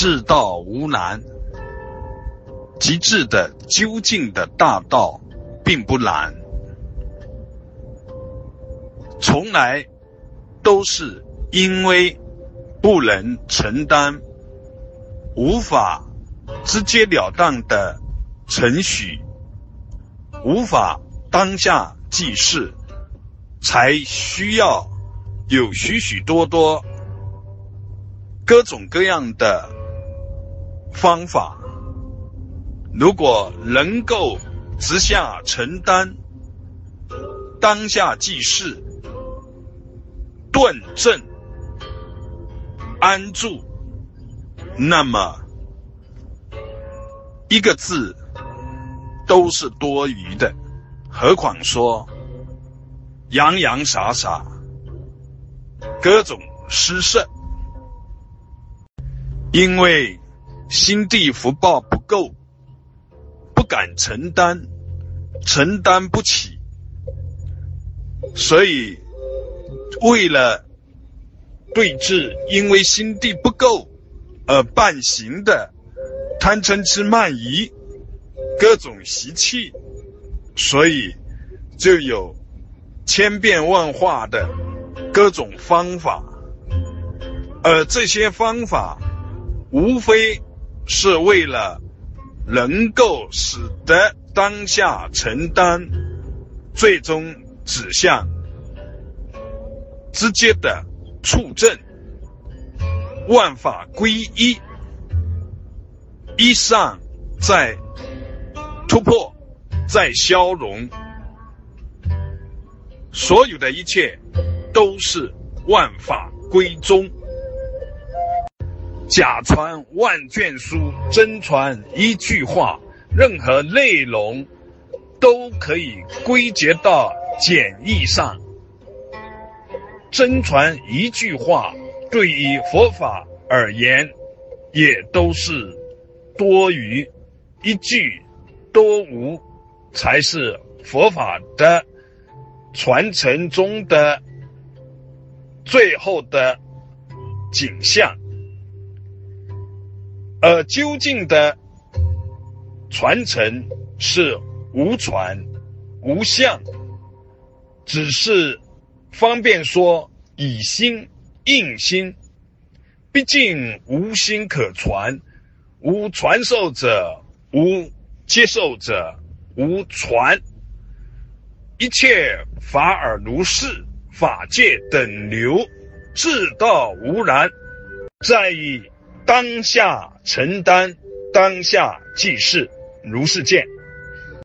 至道无难，极致的究竟的大道并不难，从来都是因为不能承担，无法直截了当的程序，无法当下即事，才需要有许许多多各种各样的方法。如果能够直下承担，当下即事，顿正安住，那么一个字都是多余的，何况说洋洋洒洒各种施舍，因为心地福报不够，不敢承担，承担不起，所以为了对治因为心地不够而伴行的贪嗔痴慢疑各种习气，所以就有千变万化的各种方法，而这些方法无非是为了能够使得当下承担，最终指向直接的处正，万法归一，一上在突破，在消融，所有的一切都是万法归宗。假传万卷书，真传一句话，任何内容都可以归结到简易上。真传一句话，对于佛法而言，也都是多余，一句多无，才是佛法的传承中的最后的景象。而究竟的传承是无传无相，只是方便说以心应心。毕竟无心可传，无传授者，无接受者，无传。一切法尔如是，法界等流，至道无然，在于当下承担，当下即是，如是见。